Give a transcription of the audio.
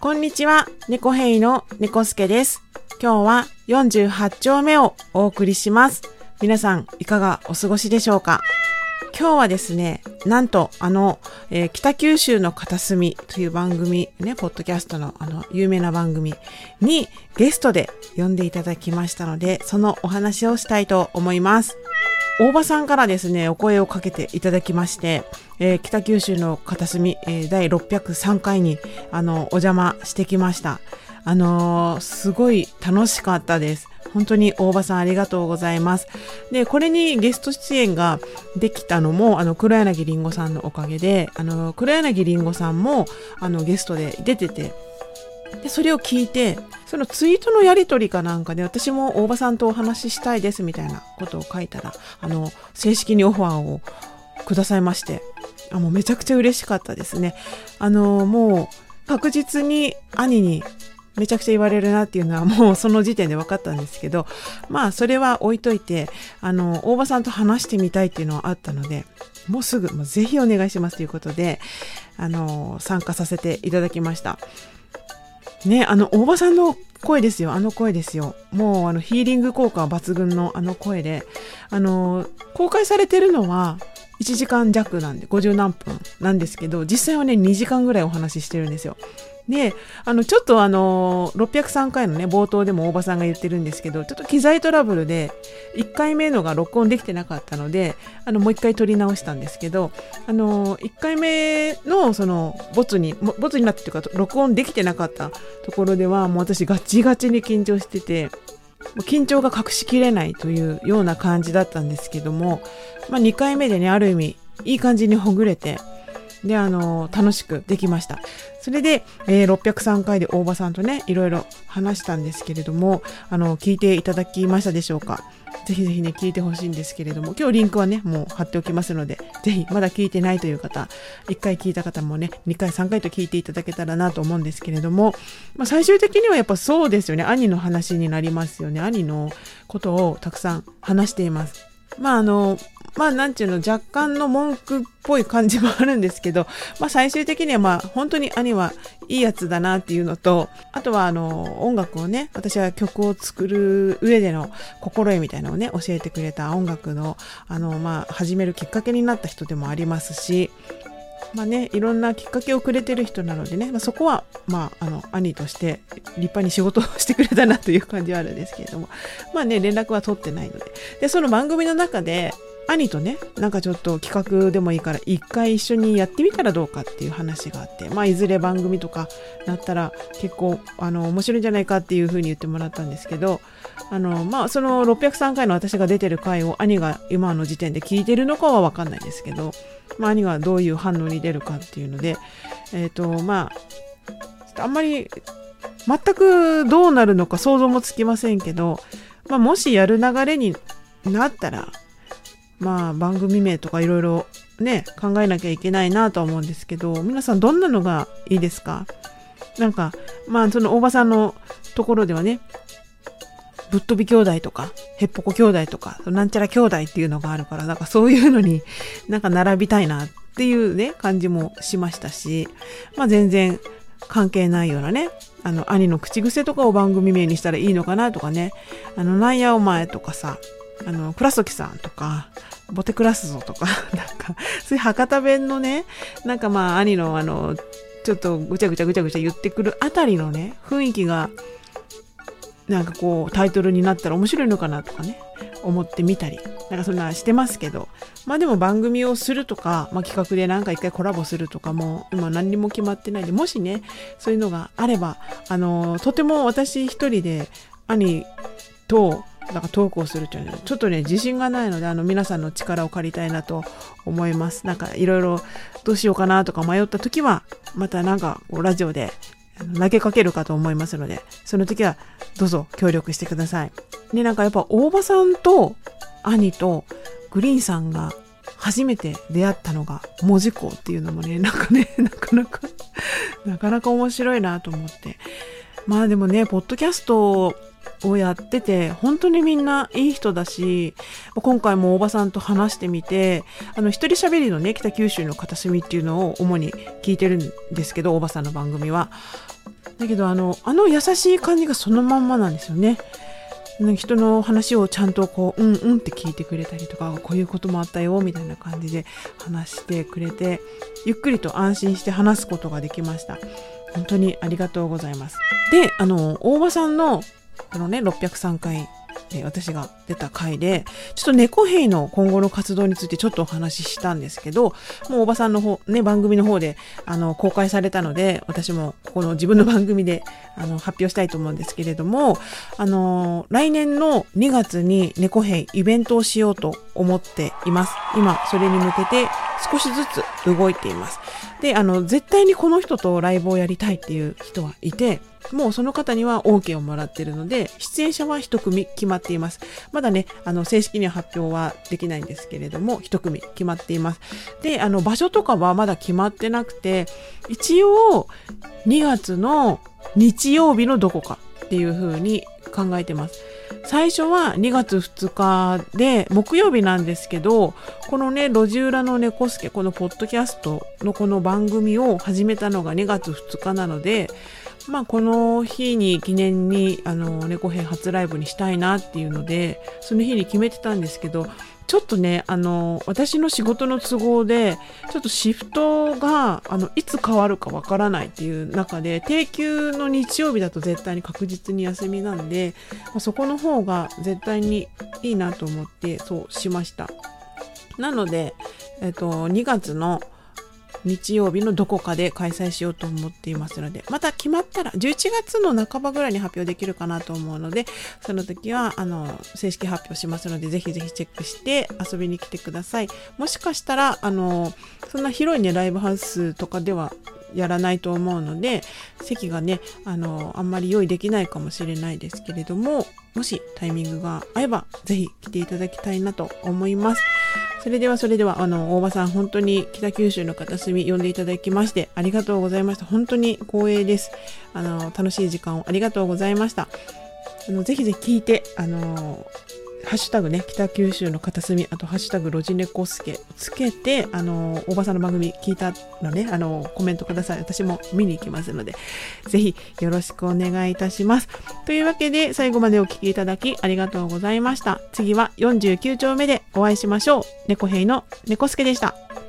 こんにちは、猫ヘイの猫助です。今日は48丁目をお送りします。皆さん、いかがお過ごしでしょうか？今日はですね、なんと、あの、えー北九州の片隅という番組、ね、ポッドキャストのあの、有名な番組にゲストで呼んでいただきましたので、そのお話をしたいと思います。大場さんからですね、お声をかけていただきまして、えー北九州の片隅、えー第603回に、あの、お邪魔してきました。あのーすごい楽しかったです。本当に大場さんありがとうございます。で、これにゲスト出演ができたのも、あの、黒柳りんごさんのおかげで、あの、黒柳りんごさんも、あの、ゲストで出てて、で、それを聞いて、そのツイートのやりとりかなんかで、私も大場さんとお話ししたいですみたいなことを書いたら、あの、正式にオファーをくださいまして、あ、もうめちゃくちゃ嬉しかったですね。あの、もう確実に兄にめちゃくちゃ言われるなっていうのはもうその時点で分かったんですけど、まあそれは置いといて、あの、大場さんと話してみたいっていうのはあったので、もうすぐ、もうぜひお願いしますということで、あの、参加させていただきました。ね、あの、大場さんの声ですよ。あの声ですよ。もう、あの、ヒーリング効果抜群のあの声で、あの、公開されてるのは、1時間弱なんで、50何分なんですけど、実際はね、2時間ぐらいお話ししてるんですよ。で、あの、ちょっとあの、603回のね、冒頭でも大場さんが言ってるんですけど、ちょっと機材トラブルで、1回目のが録音できてなかったので、あの、もう1回撮り直したんですけど、あの、1回目の、その、ボツに、ボツになってというか、録音できてなかったところでは、もう私ガチガチに緊張してて、緊張が隠しきれないというような感じだったんですけども、まあ、2回目でね、ある意味、いい感じにほぐれて、で、あの、楽しくできました。それで、えー603回で大場さんとね、いろいろ話したんですけれども、あの、聞いていただきましたでしょうか？ぜひぜひね、聞いてほしいんですけれども、今日リンクはね、もう貼っておきますので、ぜひ、まだ聞いてないという方、1回聞いた方もね、2回、3回と聞いていただけたらなと思うんですけれども、まあ、最終的にはやっぱそうですよね、兄の話になりますよね。兄のことをたくさん話しています。まああの、まあなんていうの、若干の文句っぽい感じもあるんですけど、まあ最終的にはまあ本当に兄はいいやつだなっていうのと、あとはあの、音楽をね、私は曲を作る上での心得みたいなのをね、教えてくれた音楽の、あの、まあ始めるきっかけになった人でもありますし、まあね、いろんなきっかけをくれてる人なのでね、まあ、そこは、まあ、あの、兄として立派に仕事をしてくれたなという感じはあるんですけれども、まあね、連絡は取ってないので。で、その番組の中で、兄とね、なんかちょっと企画でもいいから、一回一緒にやってみたらどうかっていう話があって、まあ、いずれ番組とかなったら、結構、あの、面白いんじゃないかっていうふうに言ってもらったんですけど、あの、まあ、その603回の私が出てる回を兄が今の時点で聞いてるのかはわかんないですけど、まあ、兄がどういう反応に出るかっていうので、えっ、と、まあ、あんまり、全くどうなるのか想像もつきませんけど、まあ、もしやる流れになったら、まあ、番組名とかいろいろね、考えなきゃいけないなとは思うんですけど、皆さんどんなのがいいですか？なんか、まあ、その大場さんのところではね、ぶっ飛び兄弟とか、へっぽこ兄弟とか、なんちゃら兄弟っていうのがあるから、なんかそういうのになんか並びたいなっていうね、感じもしましたし、まあ全然関係ないようなね、あの、兄の口癖とかを番組名にしたらいいのかなとかね、あの、なんやお前とかさ、あの、倉時さんとか、ボテクラスぞとか、なんか、そういう博多弁のね、なんかまあ兄のあの、ちょっとぐちゃぐちゃぐちゃぐちゃ言ってくるあたりのね、雰囲気が、なんかこうタイトルになったら面白いのかなとかね思ってみたりなんかそんなしてますけどまあでも番組をするとか、まあ、企画でなんか一回コラボするとかも今何にも決まってないでもしねそういうのがあればあのとても私一人で兄となんかトークをするっていうのはちょっとね自信がないのであの皆さんの力を借りたいなと思いますなんかいろいろどうしようかなとか迷った時はまたなんかラジオで投げかけるかと思いますので、その時はどうぞ協力してください。で、なんかやっぱ大場さんと兄とグリーンさんが初めて出会ったのが文字工っていうのもね、なんかね、なかなか、なかなか面白いなと思って。まあでもね、ポッドキャストをやってて本当にみんないい人だし今回も大場さんと話してみてあの一人喋りのね北九州の片隅っていうのを主に聞いてるんですけど大場さんの番組は。だけどあのあの優しい感じがそのまんまなんですよね。人の話をちゃんとこううんうんって聞いてくれたりとかこういうこともあったよみたいな感じで話してくれてゆっくりと安心して話すことができました。本当にありがとうございます。であの大場さんのこのね、603回、え私が出た回で、ちょっと猫兵の今後の活動についてちょっとお話ししたんですけど、もうおばさんの方、ね、番組の方で、あの、公開されたので、私もここの自分の番組で、あの、発表したいと思うんですけれども、あの、来年の2月に猫兵イベントをしようと思っています。今、それに向けて少しずつ動いています。で、あの、絶対にこの人とライブをやりたいっていう人はいて、もうその方には OK をもらっているので、出演者は1組決まっています。まだね、あの、正式には発表はできないんですけれども、1組決まっています。で、あの、場所とかはまだ決まってなくて、一応、2月の日曜日のどこかっていう風に考えてます。最初は2月2日で木曜日なんですけどこのね路地裏の猫助このポッドキャストのこの番組を始めたのが2月2日なのでまあこの日に記念にあの猫編初ライブにしたいなっていうのでその日に決めてたんですけどちょっとね、あの、私の仕事の都合で、ちょっとシフトが、あの、いつ変わるかわからないっていう中で、定休の日曜日だと絶対に確実に休みなんで、まあ、そこの方が絶対にいいなと思って、そうしました。なので、えっと、2月の日曜日のどこかで開催しようと思っていますので、また決まったら、11月の半ばぐらいに発表できるかなと思うので、その時は、あの、正式発表しますので、ぜひぜひチェックして遊びに来てください。もしかしたら、あの、そんな広いね、ライブハウスとかではやらないと思うので席がねあのあんまり用意できないかもしれないですけれどももしタイミングが合えばぜひ来ていただきたいなと思いますそれではそれではあの大場さん本当に北九州の片隅呼んでいただきましてありがとうございました。本当に光栄です。あの楽しい時間をありがとうございました。あのぜひぜひ聞いてあのハッシュタグね、北九州の片隅、あとハッシュタグロジネコスケをつけて、あの、おばさんの番組聞いたのね、あの、コメントください。私も見に行きますので、ぜひよろしくお願いいたします。というわけで、最後までお聴きいただきありがとうございました。次は49丁目でお会いしましょう。猫兵の猫助でした。した